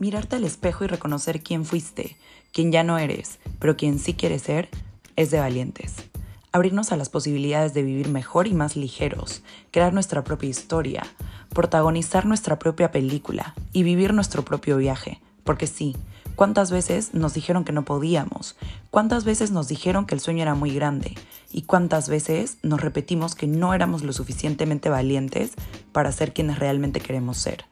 Mirarte al espejo y reconocer quién fuiste, quién ya no eres, pero quién sí quieres ser, es de valientes. Abrirnos a las posibilidades de vivir mejor y más ligeros, crear nuestra propia historia, protagonizar nuestra propia película y vivir nuestro propio viaje. Porque sí, ¿cuántas veces nos dijeron que no podíamos? ¿Cuántas veces nos dijeron que el sueño era muy grande? ¿Y cuántas veces nos repetimos que no éramos lo suficientemente valientes para ser quienes realmente queremos ser?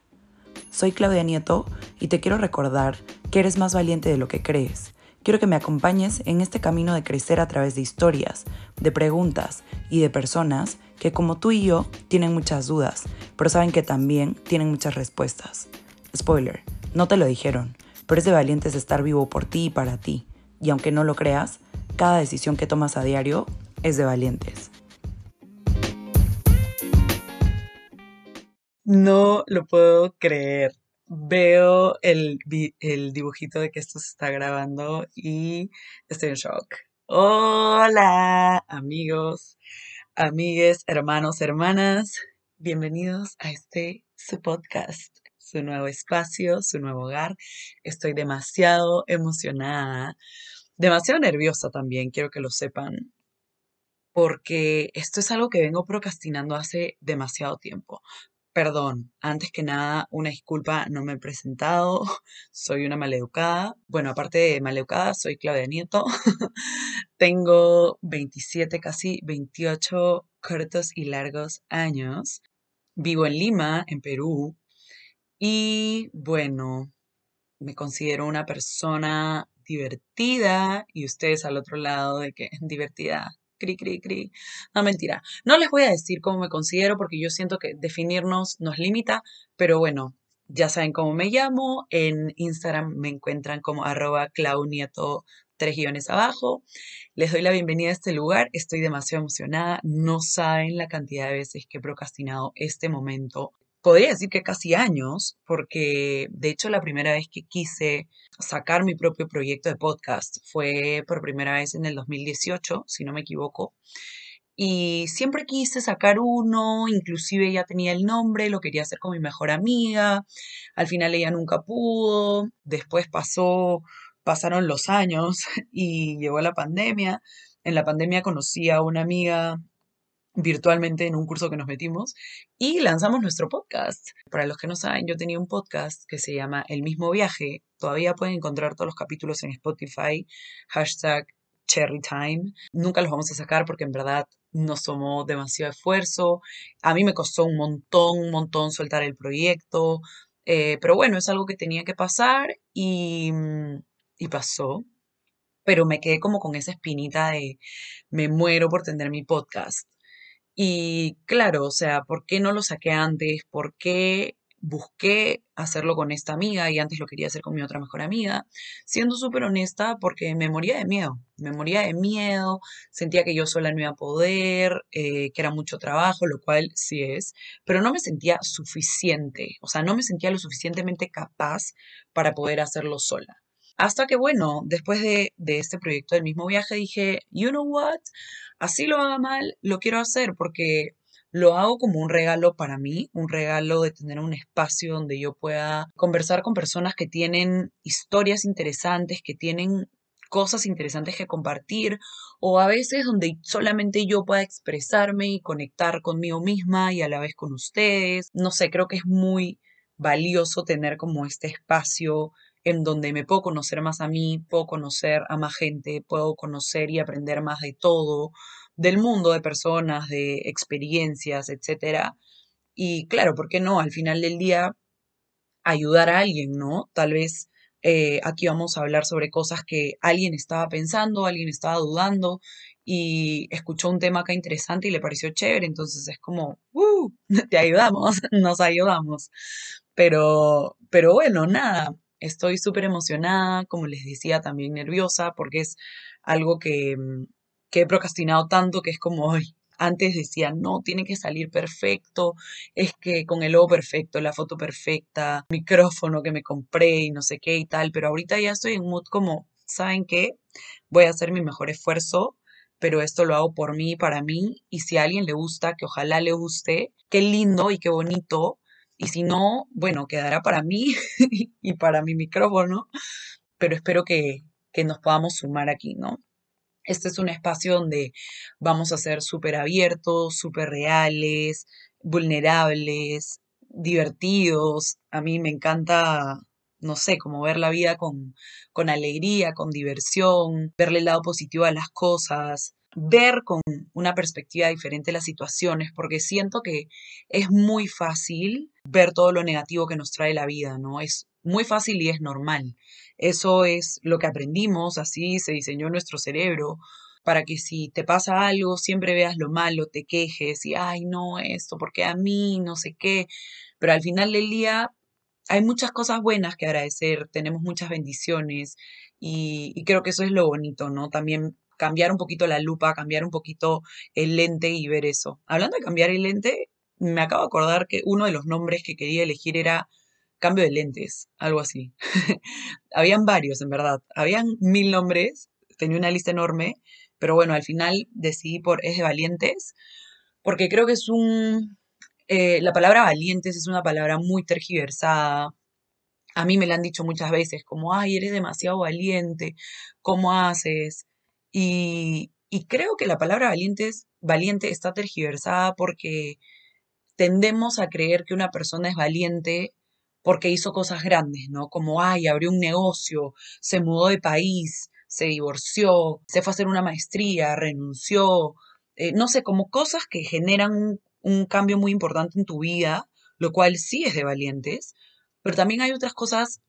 Soy Claudia Nieto y te quiero recordar que eres más valiente de lo que crees. Quiero que me acompañes en este camino de crecer a través de historias, de preguntas y de personas que como tú y yo tienen muchas dudas, pero saben que también tienen muchas respuestas. Spoiler, no te lo dijeron, pero es de valientes estar vivo por ti y para ti. Y aunque no lo creas, cada decisión que tomas a diario es de valientes. No lo puedo creer. Veo el, el dibujito de que esto se está grabando y estoy en shock. Hola, amigos, amigues, hermanos, hermanas. Bienvenidos a este su podcast, su nuevo espacio, su nuevo hogar. Estoy demasiado emocionada, demasiado nerviosa también, quiero que lo sepan, porque esto es algo que vengo procrastinando hace demasiado tiempo. Perdón, antes que nada, una disculpa, no me he presentado, soy una maleducada. Bueno, aparte de maleducada, soy Claudia Nieto. Tengo 27, casi 28 cortos y largos años. Vivo en Lima, en Perú. Y bueno, me considero una persona divertida y ustedes al otro lado de que divertida cri, cri, cri. No, mentira. No les voy a decir cómo me considero porque yo siento que definirnos nos limita, pero bueno, ya saben cómo me llamo. En Instagram me encuentran como arroba claunieto tres guiones abajo. Les doy la bienvenida a este lugar. Estoy demasiado emocionada. No saben la cantidad de veces que he procrastinado este momento podría decir que casi años, porque de hecho la primera vez que quise sacar mi propio proyecto de podcast fue por primera vez en el 2018, si no me equivoco. Y siempre quise sacar uno, inclusive ya tenía el nombre, lo quería hacer con mi mejor amiga. Al final ella nunca pudo. Después pasó, pasaron los años y llegó la pandemia. En la pandemia conocí a una amiga virtualmente en un curso que nos metimos y lanzamos nuestro podcast. Para los que no saben, yo tenía un podcast que se llama El mismo viaje. Todavía pueden encontrar todos los capítulos en Spotify, hashtag Cherry Time. Nunca los vamos a sacar porque en verdad no somos demasiado esfuerzo. A mí me costó un montón, un montón soltar el proyecto. Eh, pero bueno, es algo que tenía que pasar y, y pasó pero me quedé como con esa espinita de me muero por tener mi podcast. Y claro, o sea, ¿por qué no lo saqué antes? ¿Por qué busqué hacerlo con esta amiga y antes lo quería hacer con mi otra mejor amiga? Siendo súper honesta, porque me moría de miedo, me moría de miedo, sentía que yo sola no iba a poder, eh, que era mucho trabajo, lo cual sí es, pero no me sentía suficiente, o sea, no me sentía lo suficientemente capaz para poder hacerlo sola. Hasta que, bueno, después de, este proyecto del mismo viaje dije, you know what? así lo haga mal, lo quiero hacer porque lo hago como un regalo para mí, un regalo de tener un espacio donde yo pueda conversar con personas que tienen historias interesantes, que tienen cosas interesantes que compartir o a veces donde solamente yo pueda expresarme y conectar conmigo misma y a la vez con ustedes. No sé, creo que es muy valioso tener como este espacio en donde me puedo conocer más a mí, puedo conocer a más gente, puedo conocer y aprender más de todo, del mundo, de personas, de experiencias, etc. Y claro, ¿por qué no? Al final del día, ayudar a alguien, ¿no? Tal vez eh, aquí vamos a hablar sobre cosas que alguien estaba pensando, alguien estaba dudando y escuchó un tema acá interesante y le pareció chévere, entonces es como, ¡uh! Te ayudamos, nos ayudamos. Pero, pero bueno, nada, Estoy súper emocionada, como les decía, también nerviosa, porque es algo que, mm, que he procrastinado tanto que es como, hoy antes decía, no, tiene que salir perfecto, es que con el logo perfecto, la foto perfecta, micrófono que me compré y no sé qué y tal, pero ahorita ya estoy en mood como, ¿saben qué? Voy a hacer mi mejor esfuerzo, pero esto lo hago por mí, para mí, y si a alguien le gusta, que ojalá le guste, qué lindo y qué bonito, Y si no, bueno, quedará para mí y para mi micrófono, pero espero que, que nos podamos sumar aquí, ¿no? Este es un espacio donde vamos a ser súper abiertos, súper reales, vulnerables, divertidos. A mí me encanta, no sé, como ver la vida con, con alegría, con diversión, verle el lado positivo a las cosas, ver con una perspectiva diferente las situaciones, porque siento que es muy fácil ver todo lo negativo que nos trae la vida, ¿no? Es muy fácil y es normal. Eso es lo que aprendimos, así se diseñó nuestro cerebro, para que si te pasa algo siempre veas lo malo, te quejes y, ay, no, esto, porque a mí, no sé qué. Pero al final del día hay muchas cosas buenas que agradecer, tenemos muchas bendiciones y, creo que eso es lo bonito, ¿no? También cambiar un poquito la lupa, cambiar un poquito el lente y ver eso. Hablando de cambiar el lente, me acabo de acordar que uno de los nombres que quería elegir era cambio de lentes, algo así. Habían varios, en verdad. Habían mil nombres, tenía una lista enorme, pero bueno, al final decidí por es de valientes, porque creo que es un... Eh, la palabra valientes es una palabra muy tergiversada. A mí me la han dicho muchas veces, como, ay, eres demasiado valiente, ¿cómo haces? Y, y creo que la palabra valientes, valiente está tergiversada porque tendemos a creer que una persona es valiente porque hizo cosas grandes, ¿no? Como, ay, abrió un negocio, se mudó de país, se divorció, se fue a hacer una maestría, renunció, eh, no sé, como cosas que generan un, un cambio muy importante en tu vida, lo cual sí es de valientes, pero también hay otras cosas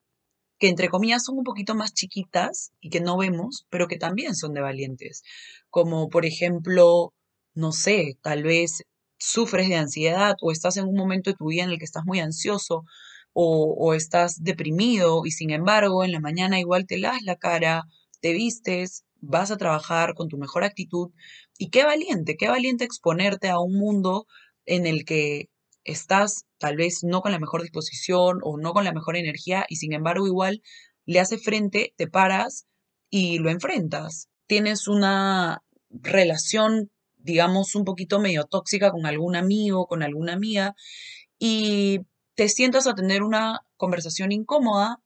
que entre comillas son un poquito más chiquitas y que no vemos, pero que también son de valientes, como por ejemplo, no sé, tal vez sufres de ansiedad o estás en un momento de tu vida en el que estás muy ansioso o, estás deprimido y sin embargo en la mañana igual te las la cara, te vistes, vas a trabajar con tu mejor actitud y qué valiente, qué valiente exponerte a un mundo en el que estás tal vez no con la mejor disposición o no con la mejor energía y sin embargo igual le hace frente, te paras y lo enfrentas. Tienes una relación, digamos, un poquito medio tóxica con algún amigo, con alguna amiga y te sientas a tener una conversación incómoda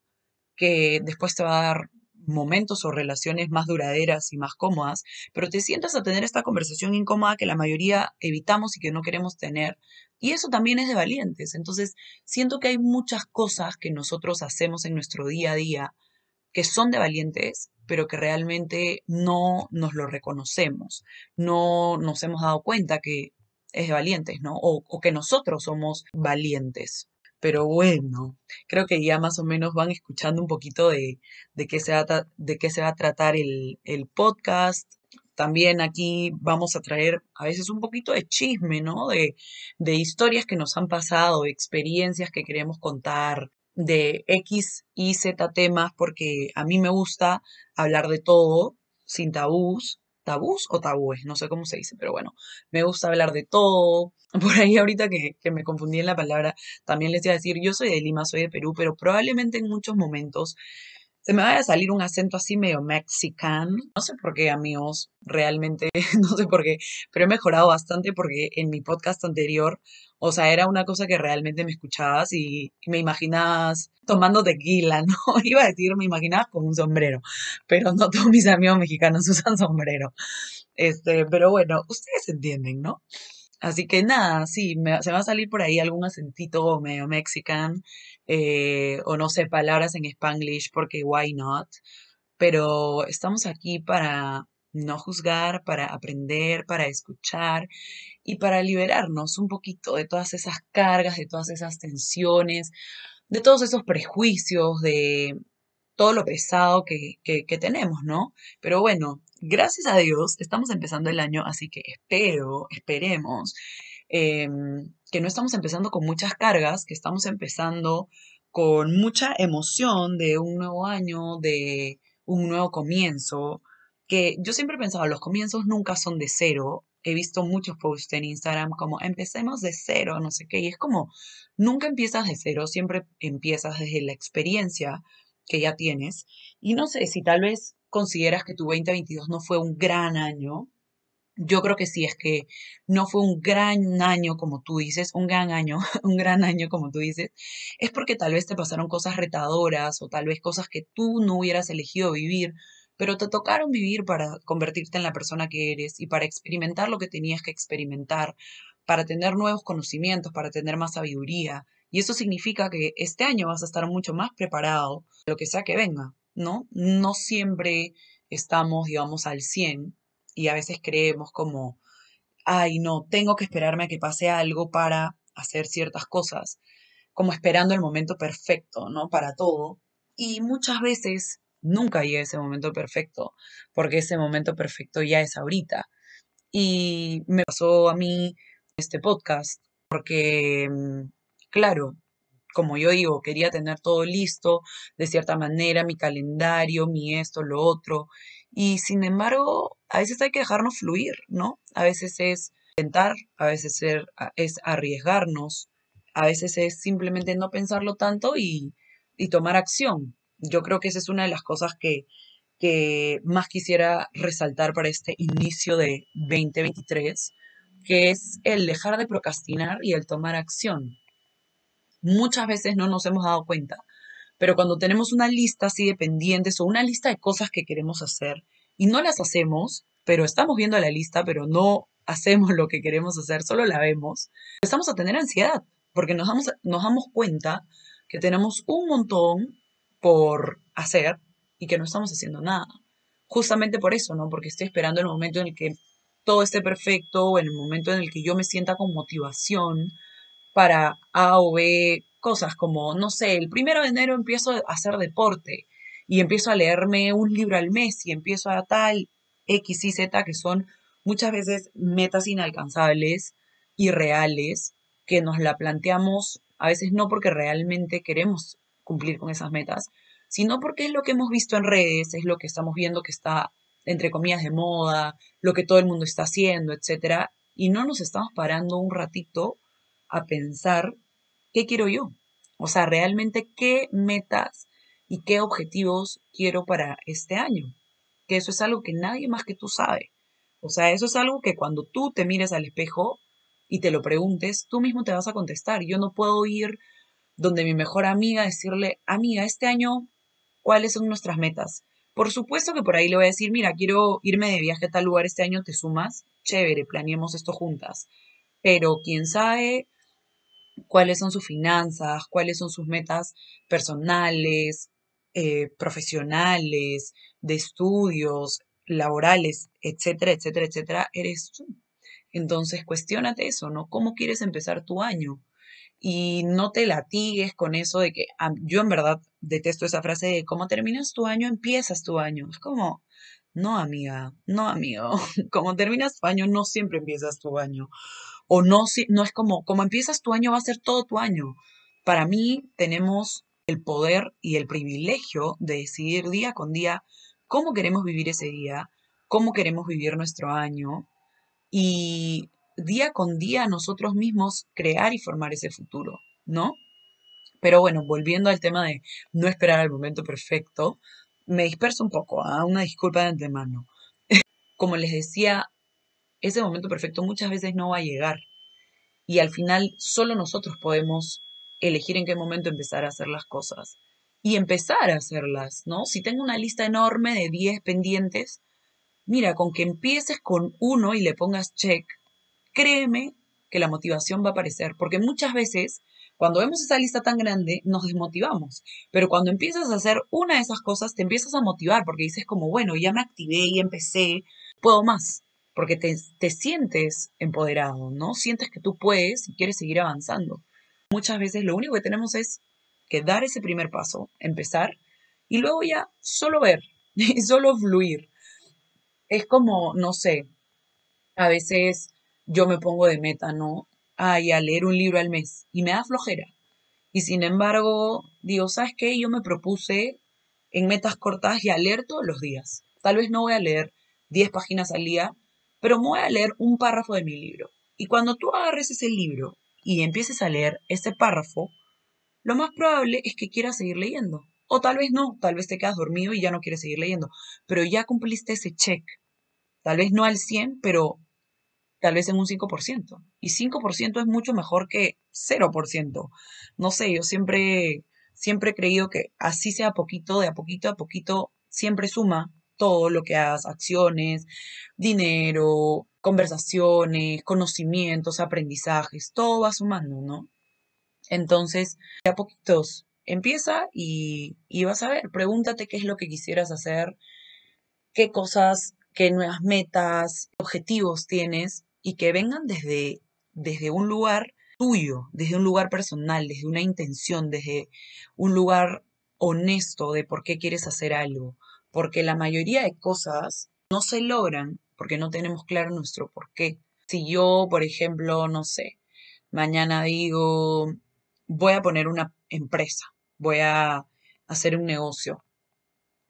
que después te va a dar momentos o relaciones más duraderas y más cómodas, pero te sientas a tener esta conversación incómoda que la mayoría evitamos y que no queremos tener. Y eso también es de valientes. Entonces, siento que hay muchas cosas que nosotros hacemos en nuestro día a día que son de valientes, pero que realmente no nos lo reconocemos, no nos hemos dado cuenta que es de valientes, ¿no? O, que nosotros somos valientes. Pero bueno, creo que ya más o menos van escuchando un poquito de, de, qué, se va a de qué se va a tratar el, el podcast. También aquí vamos a traer a veces un poquito de chisme, ¿no? De, de historias que nos han pasado, experiencias que queremos contar, de X y Z temas, porque a mí me gusta hablar de todo, sin tabús, tabús o tabúes, no sé cómo se dice, pero bueno, me gusta hablar de todo. Por ahí ahorita que, que, me confundí en la palabra, también les iba a decir, yo soy de Lima, soy de Perú, pero probablemente en muchos momentos se me vaya a salir un acento así medio mexican. No sé por qué, amigos, realmente, no sé por qué, pero he mejorado bastante porque en mi podcast anterior, o sea, era una cosa que realmente me escuchabas y, me imaginabas tomando tequila, ¿no? Iba a decir, me imaginabas con un sombrero, pero no todos mis amigos mexicanos usan sombrero. Este, pero bueno, ustedes entienden, ¿no? Así que nada, sí, me, se va a salir por ahí algún acentito medio mexican, eh, o no sé, palabras en spanglish, porque why not. Pero estamos aquí para no juzgar, para aprender, para escuchar y para liberarnos un poquito de todas esas cargas, de todas esas tensiones, de todos esos prejuicios, de todo lo pesado que, que, que tenemos, ¿no? Pero bueno, gracias a Dios estamos empezando el año, así que espero, esperemos em, que no estamos empezando con muchas cargas, que estamos empezando con mucha emoción de un nuevo año, de un nuevo comienzo, que yo siempre he pensado, los comienzos nunca son de cero. He visto muchos posts en Instagram como empecemos de cero, no sé qué, y es como, nunca empiezas de cero, siempre empiezas desde la experiencia que ya tienes. Y no sé si tal vez consideras que tu 2022 no fue un gran año, yo creo que sí, es que no fue un gran año como tú dices, un gran año, un gran año como tú dices, es porque tal vez te pasaron cosas retadoras o tal vez cosas que tú no hubieras elegido vivir, pero te tocaron vivir para convertirte en la persona que eres y para experimentar lo que tenías que experimentar, para tener nuevos conocimientos, para tener más sabiduría. Y eso significa que este año vas a estar mucho más preparado, lo que sea que venga, ¿no? No siempre estamos, digamos, al 100 y a veces creemos como, ay, no, tengo que esperarme a que pase algo para hacer ciertas cosas, como esperando el momento perfecto, ¿no? Para todo. Y muchas veces nunca llega ese momento perfecto, porque ese momento perfecto ya es ahorita. Y me pasó a mí este podcast, porque, mm, claro, como yo digo, quería tener todo listo de cierta manera, mi calendario, mi esto, lo otro, y sin embargo, a veces hay que dejarnos fluir, ¿no? A veces es intentar, a veces es arriesgarnos, a veces es simplemente no pensarlo tanto y, y tomar acción. Yo creo que esa es una de las cosas que, que más quisiera resaltar para este inicio de 2023, que es el dejar de procrastinar y el tomar acción. Muchas veces no nos hemos dado cuenta, pero cuando tenemos una lista así de pendientes o una lista de cosas que queremos hacer y no las hacemos, pero estamos viendo la lista, pero no hacemos lo que queremos hacer, solo la vemos, empezamos a tener ansiedad, porque nos damos, nos damos cuenta que tenemos un montón por hacer y que no estamos haciendo nada. Justamente por eso, ¿no? Porque estoy esperando el momento en el que todo esté perfecto, o en el momento en el que yo me sienta con motivación para A o B cosas como, no sé, el primero de enero empiezo a hacer deporte y empiezo a leerme un libro al mes y empiezo a tal X y Z que son muchas veces metas inalcanzables, irreales, que nos la planteamos a veces no porque realmente queremos cumplir con esas metas, sino porque es lo que hemos visto en redes, es lo que estamos viendo que está, entre comillas, de moda, lo que todo el mundo está haciendo, etc. Y no nos estamos parando un ratito a pensar ¿qué quiero yo? O sea, realmente qué metas y qué objetivos quiero para este año. Que eso es algo que nadie más que tú sabe. O sea, eso es algo que cuando tú te mires al espejo y te lo preguntes, tú mismo te vas a contestar. Yo no puedo ir donde mi mejor amiga decirle, amiga, este año, ¿cuáles son nuestras metas? Por supuesto que por ahí le voy a decir, mira, quiero irme de viaje a tal lugar este año, ¿te sumas? Chévere, planeemos esto juntas. Pero quién sabe cuáles son sus finanzas, cuáles son sus metas personales, eh, profesionales, de estudios, laborales, etcétera, etcétera, etcétera, eres tú. Entonces, cuestionate eso, ¿no? ¿Cómo quieres empezar tu año? Y no te latigues con eso de que yo en verdad detesto esa frase de cómo terminas tu año, empiezas tu año. Es como, no, amiga, no, amigo. Como terminas tu año, no siempre empiezas tu año o no, no es como, como empiezas tu año, va a ser todo tu año. Para mí tenemos el poder y el privilegio de decidir día con día cómo queremos vivir ese día, cómo queremos vivir nuestro año y día con día nosotros mismos crear y formar ese futuro, ¿no? Pero bueno, volviendo al tema de no esperar al momento perfecto, me disperso un poco, ¿ah? una disculpa de antemano. Como les decía, ese momento perfecto muchas veces no va a llegar. Y al final solo nosotros podemos elegir en qué momento empezar a hacer las cosas. Y empezar a hacerlas, ¿no? Si tengo una lista enorme de 10 pendientes, mira, con que empieces con uno y le pongas check, créeme que la motivación va a aparecer. Porque muchas veces, cuando vemos esa lista tan grande, nos desmotivamos. Pero cuando empiezas a hacer una de esas cosas, te empiezas a motivar porque dices como, bueno, ya me activé y empecé, puedo más porque te, sientes empoderado, ¿no? Sientes que tú puedes y quieres seguir avanzando. Muchas veces lo único que tenemos es que dar ese primer paso, empezar, y luego ya solo ver, y solo fluir. Es como, no sé, a veces yo me pongo de meta, ¿no? Ay, a leer un libro al mes, y me da flojera. Y sin embargo, digo, ¿sabes qué? Yo me propuse en metas cortas y a leer todos los días. Tal vez no voy a leer 10 páginas al día, pero me voy a leer un párrafo de mi libro. Y cuando tú agarres ese libro y empieces a leer ese párrafo, lo más probable es que quieras seguir leyendo. O tal vez no, tal vez te quedas dormido y ya no quieres seguir leyendo, pero ya cumpliste ese check. Tal vez no al 100, pero tal vez en un 5%. Y 5% es mucho mejor que 0%. No sé, yo siempre, siempre he creído que así sea poquito, de a poquito a poquito, siempre suma todo lo que hagas, acciones, dinero, conversaciones, conocimientos, aprendizajes, todo va sumando, ¿no? Entonces, de a poquitos, empieza y, y vas a ver, pregúntate qué es lo que quisieras hacer, qué cosas, qué nuevas metas, objetivos tienes y que vengan desde, desde un lugar tuyo, desde un lugar personal, desde una intención, desde un lugar honesto de por qué quieres hacer algo. Porque la mayoría de cosas no se logran porque no tenemos claro nuestro por qué. Si yo, por ejemplo, no sé, mañana digo, voy a poner una empresa, voy a hacer un negocio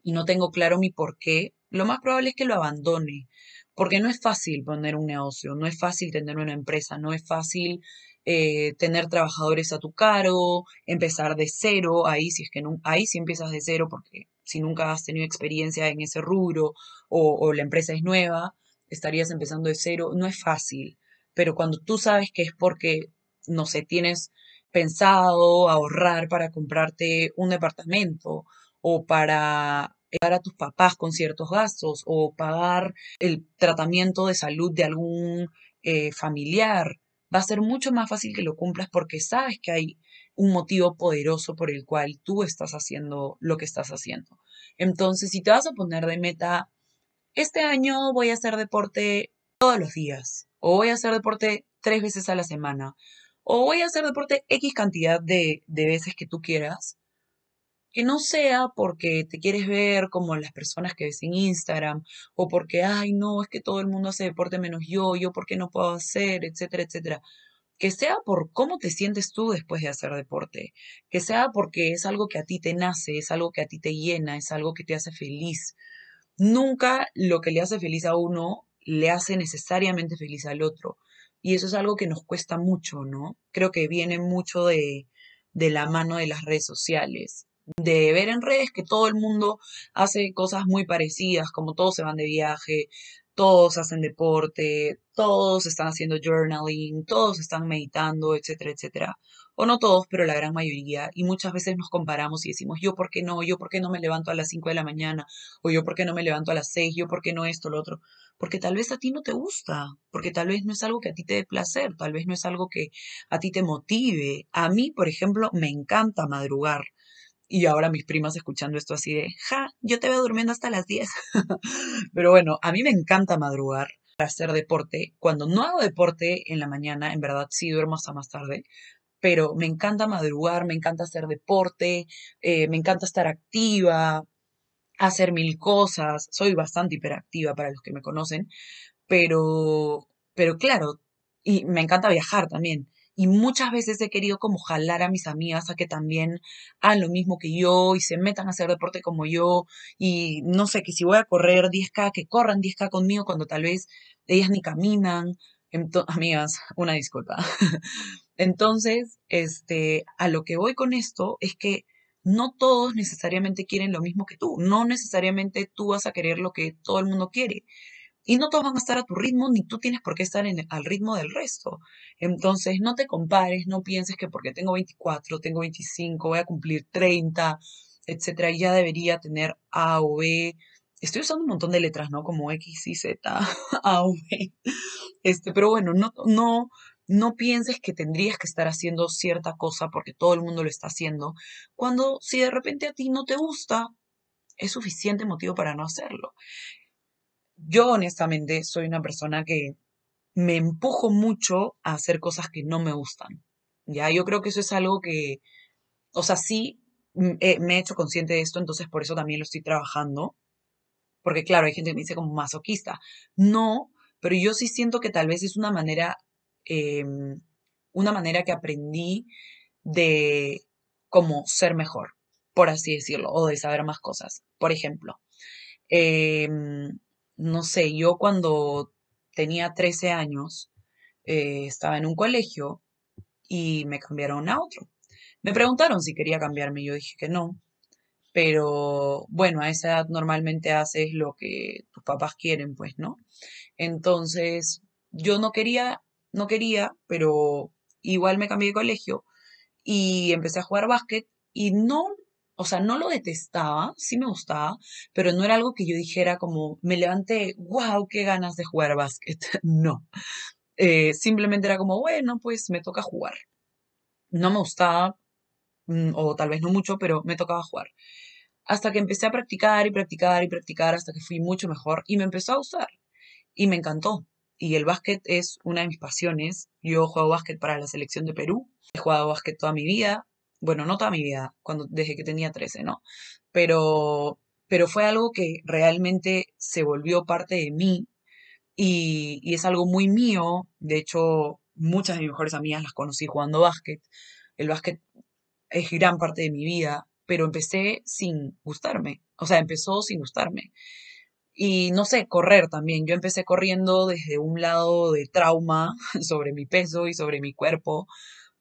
y no tengo claro mi por qué, lo más probable es que lo abandone, porque no es fácil poner un negocio, no es fácil tener una empresa, no es fácil eh, tener trabajadores a tu cargo, empezar de cero, ahí si es que no, ahí sí empiezas de cero porque si nunca has tenido experiencia en ese rubro o, la empresa es nueva, estarías empezando de cero, no es fácil, pero cuando tú sabes que es porque, no sé, tienes pensado ahorrar para comprarte un departamento o para ayudar a tus papás con ciertos gastos o pagar el tratamiento de salud de algún eh, familiar, va a ser mucho más fácil que lo cumplas porque sabes que hay un motivo poderoso por el cual tú estás haciendo lo que estás haciendo. Entonces, si te vas a poner de meta, este año voy a hacer deporte todos los días, o voy a hacer deporte tres veces a la semana, o voy a hacer deporte X cantidad de, de veces que tú quieras, que no sea porque te quieres ver como las personas que ves en Instagram o porque, ay, no, es que todo el mundo hace deporte menos yo, yo por qué no puedo hacer, etcétera, etcétera. Que sea por cómo te sientes tú después de hacer deporte, que sea porque es algo que a ti te nace, es algo que a ti te llena, es algo que te hace feliz. Nunca lo que le hace feliz a uno le hace necesariamente feliz al otro. Y eso es algo que nos cuesta mucho, ¿no? Creo que viene mucho de, de la mano de las redes sociales de ver en redes que todo el mundo hace cosas muy parecidas, como todos se van de viaje, todos hacen deporte, todos están haciendo journaling, todos están meditando, etcétera, etcétera. O no todos, pero la gran mayoría. Y muchas veces nos comparamos y decimos, yo por qué no, yo por qué no me levanto a las 5 de la mañana, o yo por qué no me levanto a las 6, yo por qué no esto, lo otro. Porque tal vez a ti no te gusta, porque tal vez no es algo que a ti te dé placer, tal vez no es algo que a ti te motive. A mí, por ejemplo, me encanta madrugar. Y ahora mis primas escuchando esto así de, ja, yo te veo durmiendo hasta las 10. Pero bueno, a mí me encanta madrugar para hacer deporte. Cuando no hago deporte en la mañana, en verdad sí duermo hasta más tarde, pero me encanta madrugar, me encanta hacer deporte, eh, me encanta estar activa, hacer mil cosas. Soy bastante hiperactiva para los que me conocen, pero, pero claro, y me encanta viajar también. Y muchas veces he querido como jalar a mis amigas a que también hagan lo mismo que yo y se metan a hacer deporte como yo. Y no sé, que si voy a correr 10K, que corran 10K conmigo cuando tal vez ellas ni caminan. amigas, una disculpa. Entonces, este, a lo que voy con esto es que no todos necesariamente quieren lo mismo que tú. No necesariamente tú vas a querer lo que todo el mundo quiere. Y no todos van a estar a tu ritmo, ni tú tienes por qué estar en, al ritmo del resto. Entonces, no te compares, no pienses que porque tengo 24, tengo 25, voy a cumplir 30, etcétera, ya debería tener A o B. Estoy usando un montón de letras, ¿no? Como X y Z, A o B. Este, pero bueno, no, no, no pienses que tendrías que estar haciendo cierta cosa porque todo el mundo lo está haciendo, cuando si de repente a ti no te gusta, es suficiente motivo para no hacerlo. Yo honestamente soy una persona que me empujo mucho a hacer cosas que no me gustan. Ya, yo creo que eso es algo que, o sea, sí me he hecho consciente de esto, entonces por eso también lo estoy trabajando. Porque claro, hay gente que me dice como masoquista. No, pero yo sí siento que tal vez es una manera, em, una manera que aprendí de como ser mejor, por así decirlo, o de saber más cosas. Por ejemplo, eh, no sé, yo cuando tenía 13 años eh, estaba en un colegio y me cambiaron a otro. Me preguntaron si quería cambiarme y yo dije que no. pero bueno, a esa edad normalmente haces lo que tus papás quieren, pues, ¿no? Entonces, yo no quería, no quería, pero igual me cambié de colegio y empecé a jugar básquet y no, o sea, no lo detestaba, sí me gustaba, pero no era algo que yo dijera como, me levanté, wow, qué ganas de jugar básquet. no. Eh, simplemente era como, bueno, pues me toca jugar. No me gustaba, mm, o tal vez no mucho, pero me tocaba jugar. Hasta que empecé a practicar y practicar y practicar hasta que fui mucho mejor y me empezó a gustar y me encantó. Y el básquet es una de mis pasiones. Yo juego básquet para la selección de Perú. He jugado básquet toda mi vida. Bueno, no toda mi vida, cuando, desde que tenía 13, ¿no? Pero, pero fue algo que realmente se volvió parte de mí y, y es algo muy mío. De hecho, muchas de mis mejores amigas las conocí jugando básquet. El básquet es gran parte de mi vida, pero empecé sin gustarme. O sea, empezó sin gustarme. Y no sé, correr también. Yo empecé corriendo desde un lado de trauma sobre mi peso y sobre mi cuerpo,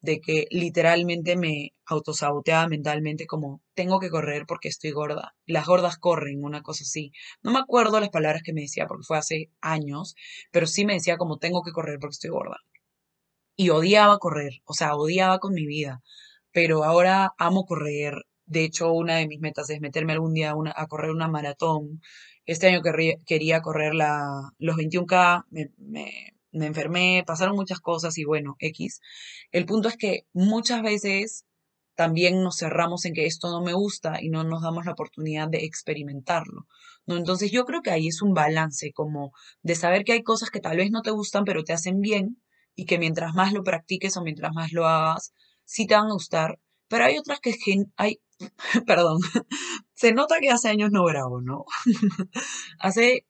de que literalmente me autosaboteaba mentalmente como tengo que correr porque estoy gorda. Las gordas corren, una cosa así. No me acuerdo las palabras que me decía porque fue hace años, pero sí me decía como tengo que correr porque estoy gorda. Y odiaba correr, o sea, odiaba con mi vida. Pero ahora amo correr. De hecho, una de mis metas es meterme algún día a correr una maratón. Este año quería correr la, los 21K, me, enfermé, pasaron muchas cosas y bueno, X. El punto es que muchas veces también nos cerramos en que esto no me gusta y no nos damos la oportunidad de experimentarlo. ¿no? Entonces yo creo que ahí es un balance como de saber que hay cosas que tal vez no te gustan pero te hacen bien y que mientras más lo practiques o mientras más lo hagas, sí te van a gustar, pero hay otras que hay, perdón, se nota que hace años no grabo, ¿no? hace,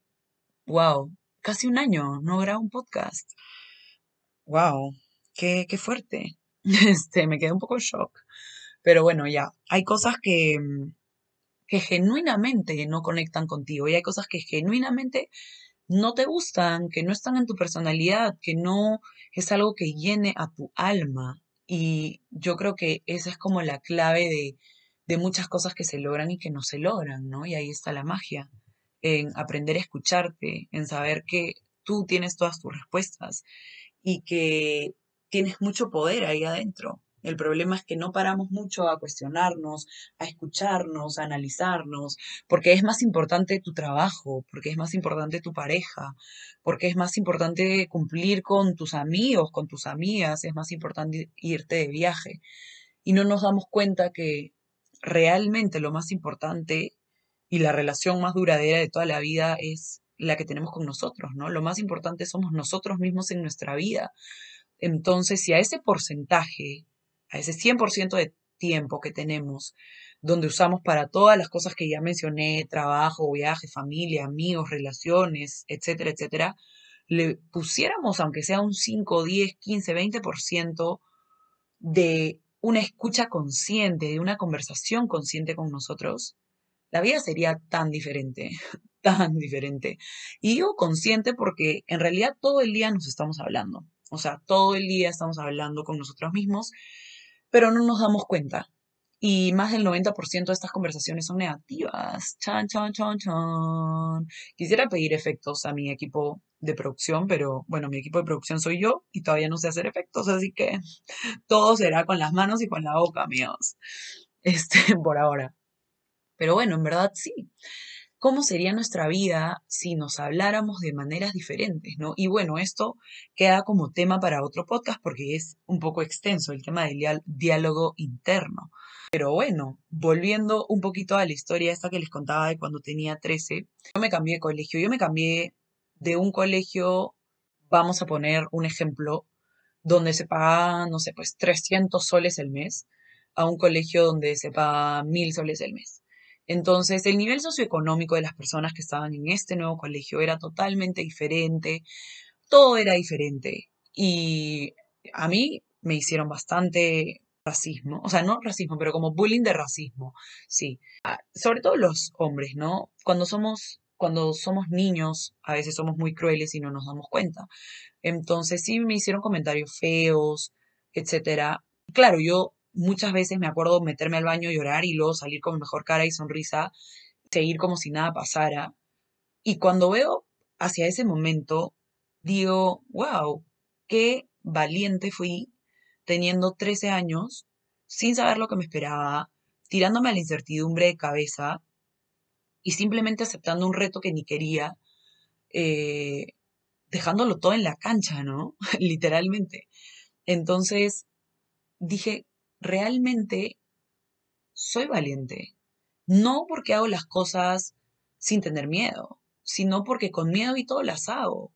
wow, casi un año no grabo un podcast. Wow, qué, qué fuerte. Este, me quedé un poco en shock. Pero bueno, ya, hay cosas que, que genuinamente no conectan contigo y hay cosas que genuinamente no te gustan, que no están en tu personalidad, que no es algo que llene a tu alma. Y yo creo que esa es como la clave de, de muchas cosas que se logran y que no se logran, ¿no? Y ahí está la magia, en aprender a escucharte, en saber que tú tienes todas tus respuestas y que tienes mucho poder ahí adentro. El problema es que no paramos mucho a cuestionarnos, a escucharnos, a analizarnos, porque es más importante tu trabajo, porque es más importante tu pareja, porque es más importante cumplir con tus amigos, con tus amigas, es más importante irte de viaje. Y no nos damos cuenta que realmente lo más importante y la relación más duradera de toda la vida es la que tenemos con nosotros, ¿no? Lo más importante somos nosotros mismos en nuestra vida. Entonces, si a ese porcentaje a ese 100% de tiempo que tenemos, donde usamos para todas las cosas que ya mencioné, trabajo, viaje, familia, amigos, relaciones, etcétera, etcétera, le pusiéramos, aunque sea un 5, 10, 15, 20% de una escucha consciente, de una conversación consciente con nosotros, la vida sería tan diferente, tan diferente. Y digo consciente porque en realidad todo el día nos estamos hablando. O sea, todo el día estamos hablando con nosotros mismos pero no nos damos cuenta. Y más del 90% de estas conversaciones son negativas. Chan, chan, chan, chan. Quisiera pedir efectos a mi equipo de producción, pero bueno, mi equipo de producción soy yo y todavía no sé hacer efectos, así que todo será con las manos y con la boca, amigos. Este, por ahora. Pero bueno, en verdad sí cómo sería nuestra vida si nos habláramos de maneras diferentes, ¿no? Y bueno, esto queda como tema para otro podcast porque es un poco extenso el tema del diálogo interno. Pero bueno, volviendo un poquito a la historia esta que les contaba de cuando tenía 13, yo me cambié de colegio, yo me cambié de un colegio, vamos a poner un ejemplo, donde se paga, no sé, pues 300 soles el mes, a un colegio donde se paga 1000 soles el mes. Entonces, el nivel socioeconómico de las personas que estaban en este nuevo colegio era totalmente diferente, todo era diferente. Y a mí me hicieron bastante racismo, o sea, no racismo, pero como bullying de racismo, sí. Ah, sobre todo los hombres, ¿no? Cuando somos cuando somos niños, a veces somos muy crueles y no nos damos cuenta. Entonces sí me hicieron comentarios feos, etcétera. Claro, yo muchas veces me acuerdo meterme al baño, llorar y luego salir con mejor cara y sonrisa, seguir como si nada pasara. Y cuando veo hacia ese momento, digo, wow, qué valiente fui teniendo 13 años, sin saber lo que me esperaba, tirándome a la incertidumbre de cabeza y simplemente aceptando un reto que ni quería, eh, dejándolo todo en la cancha, ¿no? Literalmente. Entonces dije, realmente soy valiente. No porque hago las cosas sin tener miedo, sino porque con miedo y todo las hago.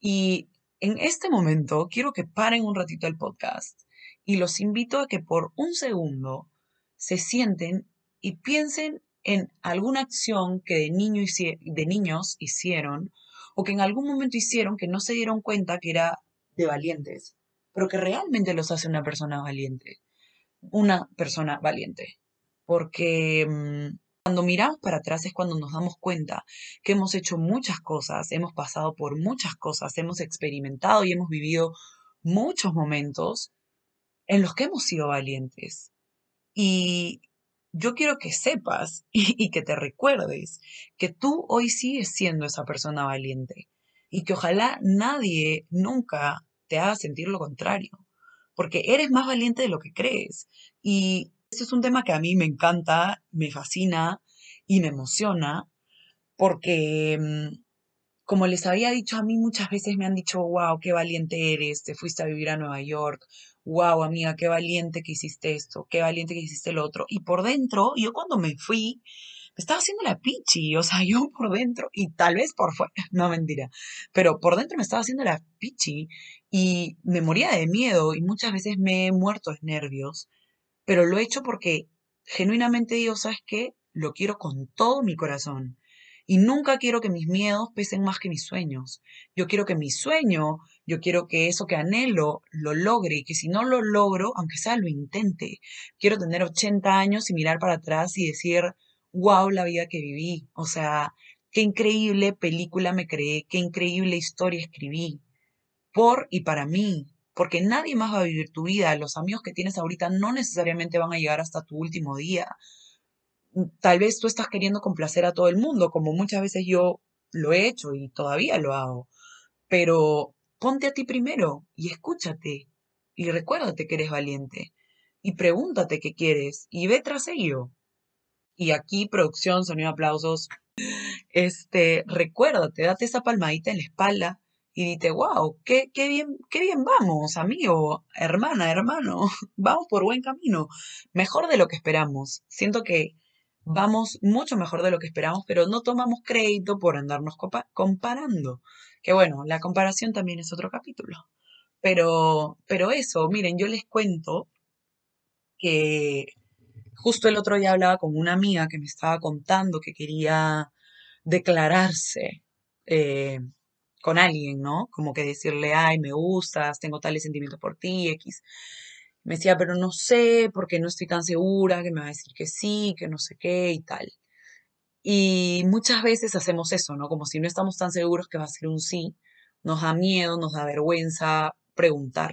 Y en este momento quiero que paren un ratito el podcast y los invito a que por un segundo se sienten y piensen en alguna acción que de, niño de niños hicieron o que en algún momento hicieron que no se dieron cuenta que era de valientes, pero que realmente los hace una persona valiente. Una persona valiente. Porque mm, cuando miramos para atrás es cuando nos damos cuenta que hemos hecho muchas cosas, hemos pasado por muchas cosas, hemos experimentado y hemos vivido muchos momentos en los que hemos sido valientes. Y yo quiero que sepas y, que te recuerdes que tú hoy sigues siendo esa persona valiente y que ojalá nadie nunca te haga sentir lo contrario, porque eres más valiente de lo que crees. Y este es un tema que a mí me encanta, me fascina y me emociona porque, mm, como les había dicho, a mí muchas veces me han dicho, wow, qué valiente eres, te fuiste a vivir a Nueva York, wow, amiga, qué valiente que hiciste esto, qué valiente que hiciste lo otro. Y por dentro, yo cuando me fui, me estaba haciendo la pichi, o sea, yo por dentro, y tal vez por fuera, no mentira, pero por dentro me estaba haciendo la pichi y me moría de miedo y muchas veces me he muerto de nervios pero lo he hecho porque genuinamente digo, ¿sabes qué? Lo quiero con todo mi corazón. Y nunca quiero que mis miedos pesen más que mis sueños. Yo quiero que mi sueño, yo quiero que eso que anhelo lo logre y que si no lo logro, aunque sea lo intente. Quiero tener 80 años y mirar para atrás y decir, wow, la vida que viví. O sea, qué increíble película me creé, qué increíble historia escribí. Por y para mí, porque nadie más va a vivir tu vida. Los amigos que tienes ahorita no necesariamente van a llegar hasta tu último día. Tal vez tú estás queriendo complacer a todo el mundo, como muchas veces yo lo he hecho y todavía lo hago. Pero ponte a ti primero y escúchate y recuérdate que eres valiente y pregúntate qué quieres y ve tras ello. Y aquí, producción, sonido aplausos. Este, recuérdate, date esa palmadita en la espalda y dite, wow, qué, qué, bien, qué bien vamos, amigo, hermana, hermano, vamos por buen camino, mejor de lo que esperamos. Siento que vamos mucho mejor de lo que esperamos, pero no tomamos crédito por andarnos comparando. Que bueno, la comparación también es otro capítulo. Pero, pero eso, miren, yo les cuento que justo el otro día hablaba con una amiga que me estaba contando que quería declararse eh, con alguien, ¿no? Como que decirle, ay, me gustas, tengo tales sentimientos por ti, X. Me decía, pero no sé, porque no estoy tan segura, que me va a decir que sí, que no sé qué y tal. Y muchas veces hacemos eso, ¿no? Como si no estamos tan seguros que va a ser un sí, nos da miedo, nos da vergüenza preguntar.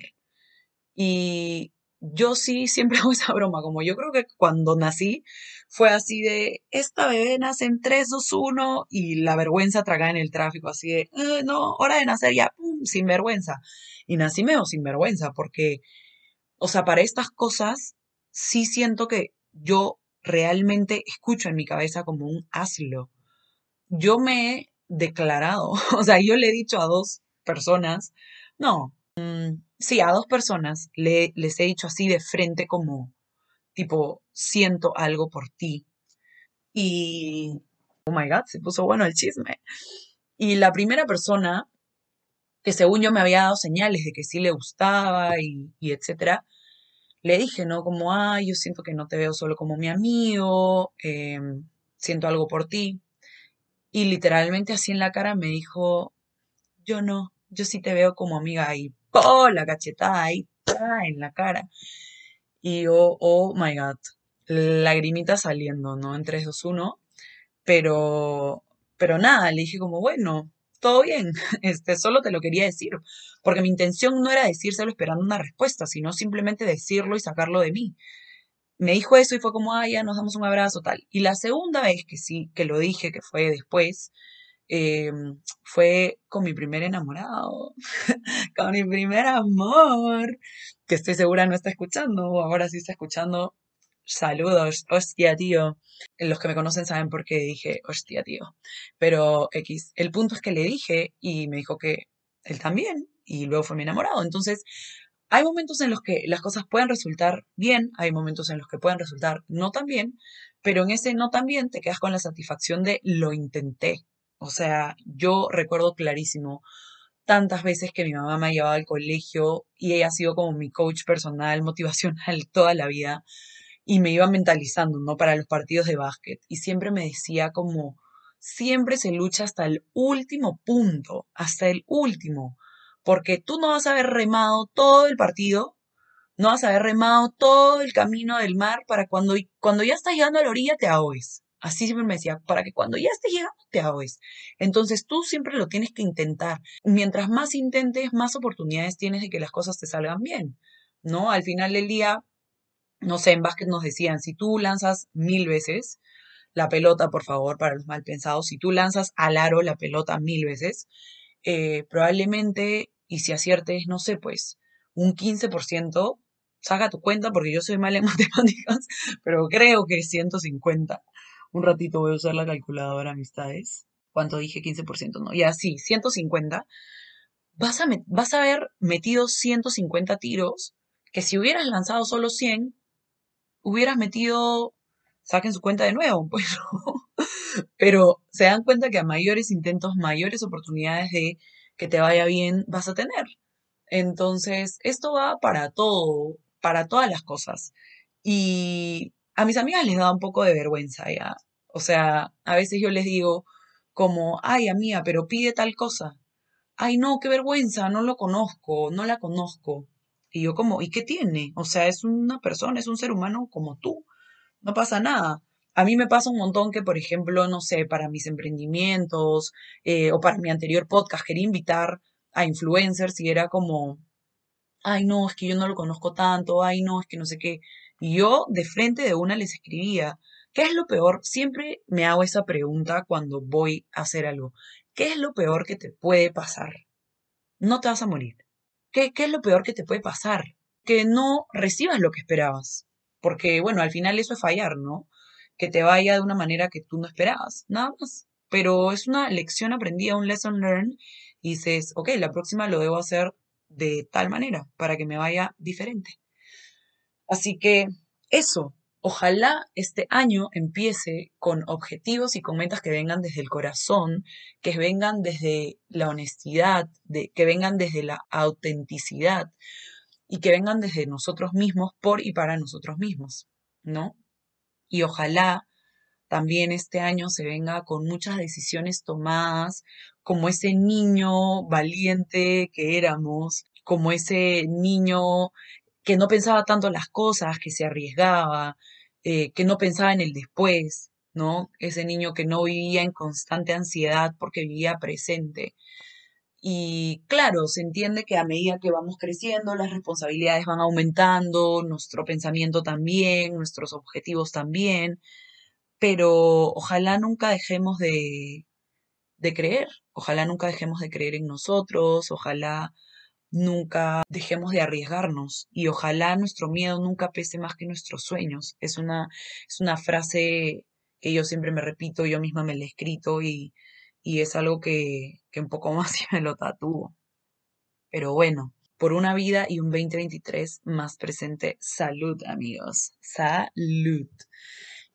Y yo sí siempre hago esa broma, como yo creo que cuando nací fue así de, esta bebé nace en 3, 2, 1 y la vergüenza tragada en el tráfico, así de, eh, no, hora de nacer ya, pum, sin vergüenza. Y nací medio sin vergüenza, porque, o sea, para estas cosas sí siento que yo realmente escucho en mi cabeza como un hazlo. Yo me he declarado, o sea, yo le he dicho a dos personas, no, mm, sí, a dos personas le, les he dicho así de frente como, tipo, siento algo por ti. Y, oh my God, se puso bueno el chisme. Y la primera persona, que según yo me había dado señales de que sí le gustaba y, etcétera, le dije, ¿no? Como, ay, yo siento que no te veo solo como mi amigo, em, siento algo por ti. Y literalmente así en la cara me dijo, yo no, yo sí te veo como amiga y ¡oh! La cachetada ahí en la cara. Y yo, oh my god, lagrimita saliendo, ¿no? En 3, 2, 1. Pero, pero nada, le dije como, bueno, todo bien, este, solo te lo quería decir, porque mi intención no era decírselo esperando una respuesta, sino simplemente decirlo y sacarlo de mí. Me dijo eso y fue como, ah, ya nos damos un abrazo, tal. Y la segunda vez que sí, que lo dije, que fue después, em, fue con mi primer enamorado, con mi primer amor, que estoy segura no está escuchando, ahora sí está escuchando. Saludos, hostia, tío. Los que me conocen saben por qué dije, hostia, tío. Pero X, el punto es que le dije y me dijo que él también, y luego fue mi enamorado. Entonces, hay momentos en los que las cosas pueden resultar bien, hay momentos en los que pueden resultar no tan bien, pero en ese no tan bien te quedas con la satisfacción de lo intenté. O sea, yo recuerdo clarísimo tantas veces que mi mamá me ha llevado al colegio y ella ha sido como mi coach personal, motivacional toda la vida y me iba mentalizando, ¿no? Para los partidos de básquet y siempre me decía como, siempre se lucha hasta el último punto, hasta el último, porque tú no vas a haber remado todo el partido, no vas a haber remado todo el camino del mar para cuando, cuando ya estás llegando a la orilla te ahogues. Así siempre me decía, para que cuando ya estés llegando te ahogues. Entonces tú siempre lo tienes que intentar. Mientras más intentes, más oportunidades tienes de que las cosas te salgan bien. ¿No? Al final del día, no sé, en básquet nos decían, si tú lanzas mil veces la pelota, por favor, para los mal pensados, si tú lanzas al aro la pelota mil veces, eh, probablemente, y si aciertes, no sé, pues un 15%, saca tu cuenta porque yo soy mal en matemáticas, pero creo que es 150. Un ratito voy a usar la calculadora, amistades. ¿Cuánto dije? 15%, no. Ya sí, 150. Vas a, vas a haber metido 150 tiros que si hubieras lanzado solo 100, hubieras metido, saquen su cuenta de nuevo, pues, pero se dan cuenta que a mayores intentos, mayores oportunidades de que te vaya bien vas a tener. Entonces, esto va para todo, para todas las cosas. Y a mis amigas les da un poco de vergüenza ya. O sea, a veces yo les digo como, ay, amiga, pero pide tal cosa. Ay, no, qué vergüenza, no lo conozco, no la conozco. Y yo como, ¿y qué tiene? O sea, es una persona, es un ser humano como tú. No pasa nada. A mí me pasa un montón que, por ejemplo, no sé, para mis emprendimientos eh, o para mi anterior podcast quería invitar a influencers y era como, ay, no, es que yo no lo conozco tanto, ay, no, es que no sé qué. Y yo de frente de una les escribía, ¿qué es lo peor? Siempre me hago esa pregunta cuando voy a hacer algo. ¿Qué es lo peor que te puede pasar? No te vas a morir. ¿Qué, es lo peor que te puede pasar? Que no recibas lo que esperabas. Porque, bueno, al final eso es fallar, ¿no? Que te vaya de una manera que tú no esperabas, nada más. Pero es una lección aprendida, un lesson learned, y dices, ok, la próxima lo debo hacer de tal manera para que me vaya diferente. Así que eso, Ojalá este año empiece con objetivos y con metas que vengan desde el corazón, que vengan desde la honestidad, de, que vengan desde la autenticidad y que vengan desde nosotros mismos, por y para nosotros mismos, ¿no? Y ojalá también este año se venga con muchas decisiones tomadas, como ese niño valiente que éramos, como ese niño que no pensaba tanto las cosas, que se arriesgaba, eh, que no pensaba en el después, ¿no? Ese niño que no vivía en constante ansiedad porque vivía presente. Y claro, se entiende que a medida que vamos creciendo, las responsabilidades van aumentando, nuestro pensamiento también, nuestros objetivos también, pero ojalá nunca dejemos de, de creer, ojalá nunca dejemos de creer en nosotros, ojalá nunca dejemos de arriesgarnos y ojalá nuestro miedo nunca pese más que nuestros sueños. Es una, es una frase que yo siempre me repito, yo misma me la he escrito y, y es algo que, que un poco más me lo tatúo. Pero bueno, por una vida y un 2023 más presente. Salud, amigos. Salud.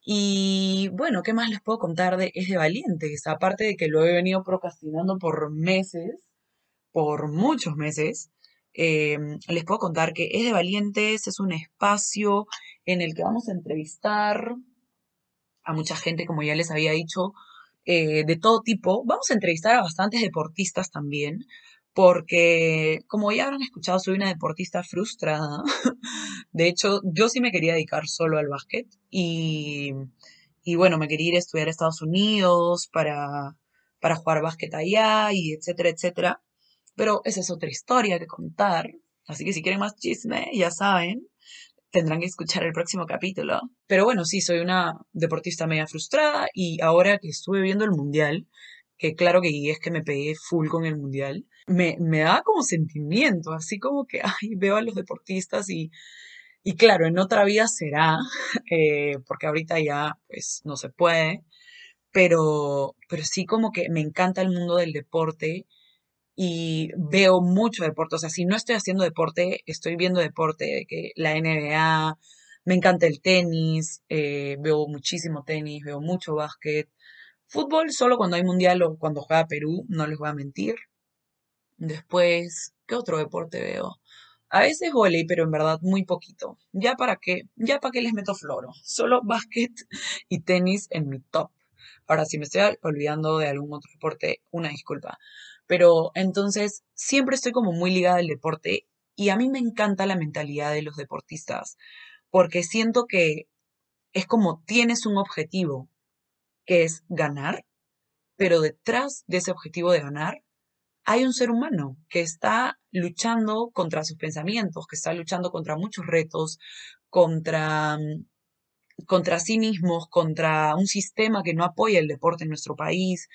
Y bueno, ¿qué más les puedo contar de Es de Valientes? Aparte de que lo he venido procrastinando por meses, por muchos meses, em, les puedo contar que Es de Valientes es un espacio en el que vamos a entrevistar a mucha gente, como ya les había dicho, eh, de todo tipo. Vamos a entrevistar a bastantes deportistas también, porque como ya habrán escuchado, soy una deportista frustrada. De hecho, yo sí me quería dedicar solo al básquet y, y bueno, me quería ir a estudiar a Estados Unidos para para jugar básquet allá y etcétera, etcétera. Pero esa es otra historia que contar. Así que si quieren más chisme, ya saben, tendrán que escuchar el próximo capítulo. Pero bueno, sí, soy una deportista media frustrada y ahora que estuve viendo el mundial, que claro que es que me pegué full con el mundial, me, me da como sentimiento, así como que, ay, veo a los deportistas y, y claro, en otra vida será, eh, porque ahorita ya pues no se puede, pero, pero sí como que me encanta el mundo del deporte y veo mucho deporte. O sea, si no estoy haciendo deporte, estoy viendo deporte, que la NBA, me encanta el tenis, eh, veo muchísimo tenis, veo mucho básquet. Fútbol solo cuando hay mundial o cuando juega Perú, no les voy a mentir. Después, ¿qué otro deporte veo? A veces volei, pero en verdad muy poquito. ¿Ya para qué? Ya para qué les meto floro. Solo básquet y tenis en mi top. Ahora, si me estoy olvidando de algún otro deporte, una disculpa. Pero entonces siempre estoy como muy ligada al deporte y a mí me encanta la mentalidad de los deportistas porque siento que es como tienes un objetivo que es ganar, pero detrás de ese objetivo de ganar hay un ser humano que está luchando contra sus pensamientos, que está luchando contra muchos retos, contra, contra sí mismos, contra un sistema que no apoya el deporte en nuestro país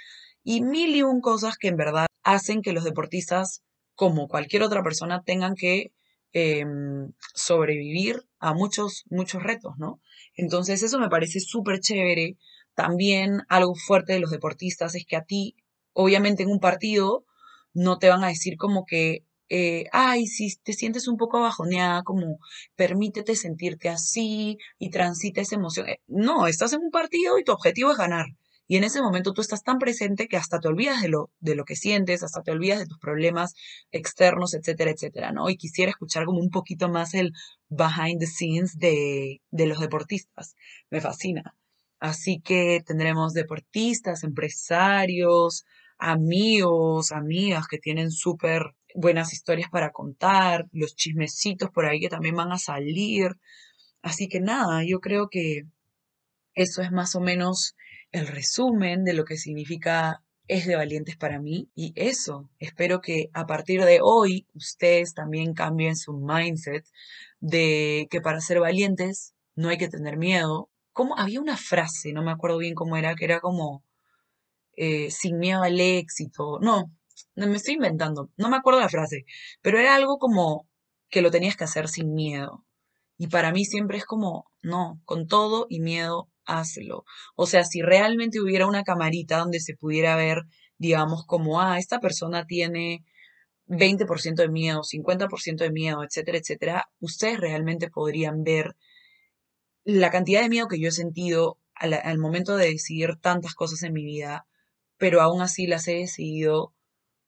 y mil y un cosas que en verdad hacen que los deportistas, como cualquier otra persona, tengan que em, sobrevivir a muchos, muchos retos, ¿no? Entonces eso me parece súper chévere. También algo fuerte de los deportistas es que a ti, obviamente en un partido, no te van a decir como que, eh, ay, si te sientes un poco abajoneada, como permítete sentirte así y transita esa emoción. Eh, no, estás en un partido y tu objetivo es ganar. Y en ese momento tú estás tan presente que hasta te olvidas de lo, de lo que sientes, hasta te olvidas de tus problemas externos, etcétera, etcétera, ¿no? Y quisiera escuchar como un poquito más el behind the scenes de, de los deportistas. Me fascina. Así que tendremos deportistas, empresarios, amigos, amigas que tienen súper buenas historias para contar, los chismecitos por ahí que también van a salir. Así que nada, yo creo que eso es más o menos el resumen de lo que significa es de valientes para mí y eso, espero que a partir de hoy ustedes también cambien su mindset de que para ser valientes no hay que tener miedo. Como había una frase, no me acuerdo bien cómo era, que era como eh, sin miedo al éxito. No, no me estoy inventando, no me acuerdo la frase, pero era algo como que lo tenías que hacer sin miedo. Y para mí siempre es como, no, con todo y miedo O sea, si realmente hubiera una camarita donde se pudiera ver, digamos, como, ah, esta persona tiene 20% de miedo, 50% de miedo, etcétera, etcétera, ustedes realmente podrían ver la cantidad de miedo que yo he sentido al, al momento de decidir tantas cosas en mi vida, pero aún así las he decidido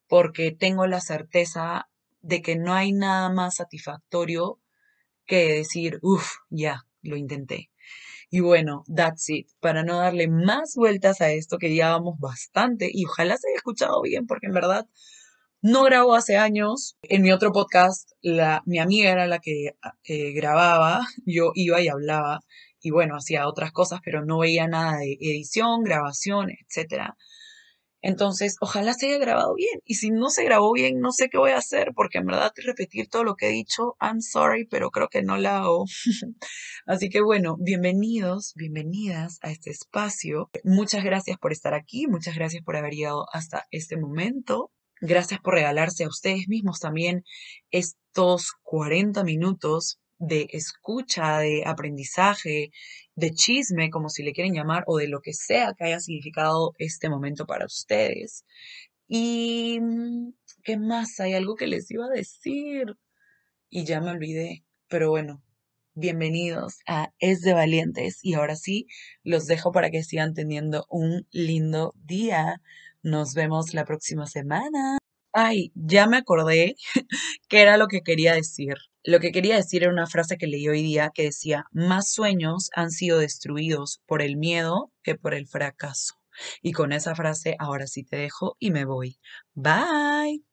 porque tengo la certeza de que no hay nada más satisfactorio que decir, uff, ya, lo intenté. Y bueno, that's it. Para no darle más vueltas a esto que ya vamos bastante y ojalá se haya escuchado bien porque en verdad no grabo hace años. En mi otro podcast, la, mi amiga era la que grababa, yo iba y hablaba y bueno, hacía otras cosas, pero no veía nada de edición, grabación, etcétera. Entonces, ojalá se haya grabado bien. Y si no se grabó bien, no sé qué voy a hacer, porque en verdad repetir todo lo que he dicho, I'm sorry, pero creo que no la hago. Así que bueno, bienvenidos, bienvenidas a este espacio. Muchas gracias por estar aquí, muchas gracias por haber llegado hasta este momento. Gracias por regalarse a ustedes mismos también estos 40 minutos de escucha, de aprendizaje, de chisme, como si le quieren llamar, o de lo que sea que haya significado este momento para ustedes. Y, mm, ¿qué más? Hay algo que les iba a decir y ya me olvidé, pero bueno, bienvenidos a Es de Valientes y ahora sí, los dejo para que sigan teniendo un lindo día. Nos vemos la próxima semana. Ay, ya me acordé que era lo que quería decir. Lo que quería decir era una frase que leí hoy día que decía, más sueños han sido destruidos por el miedo que por el fracaso. Y con esa frase ahora sí te dejo y me voy. Bye.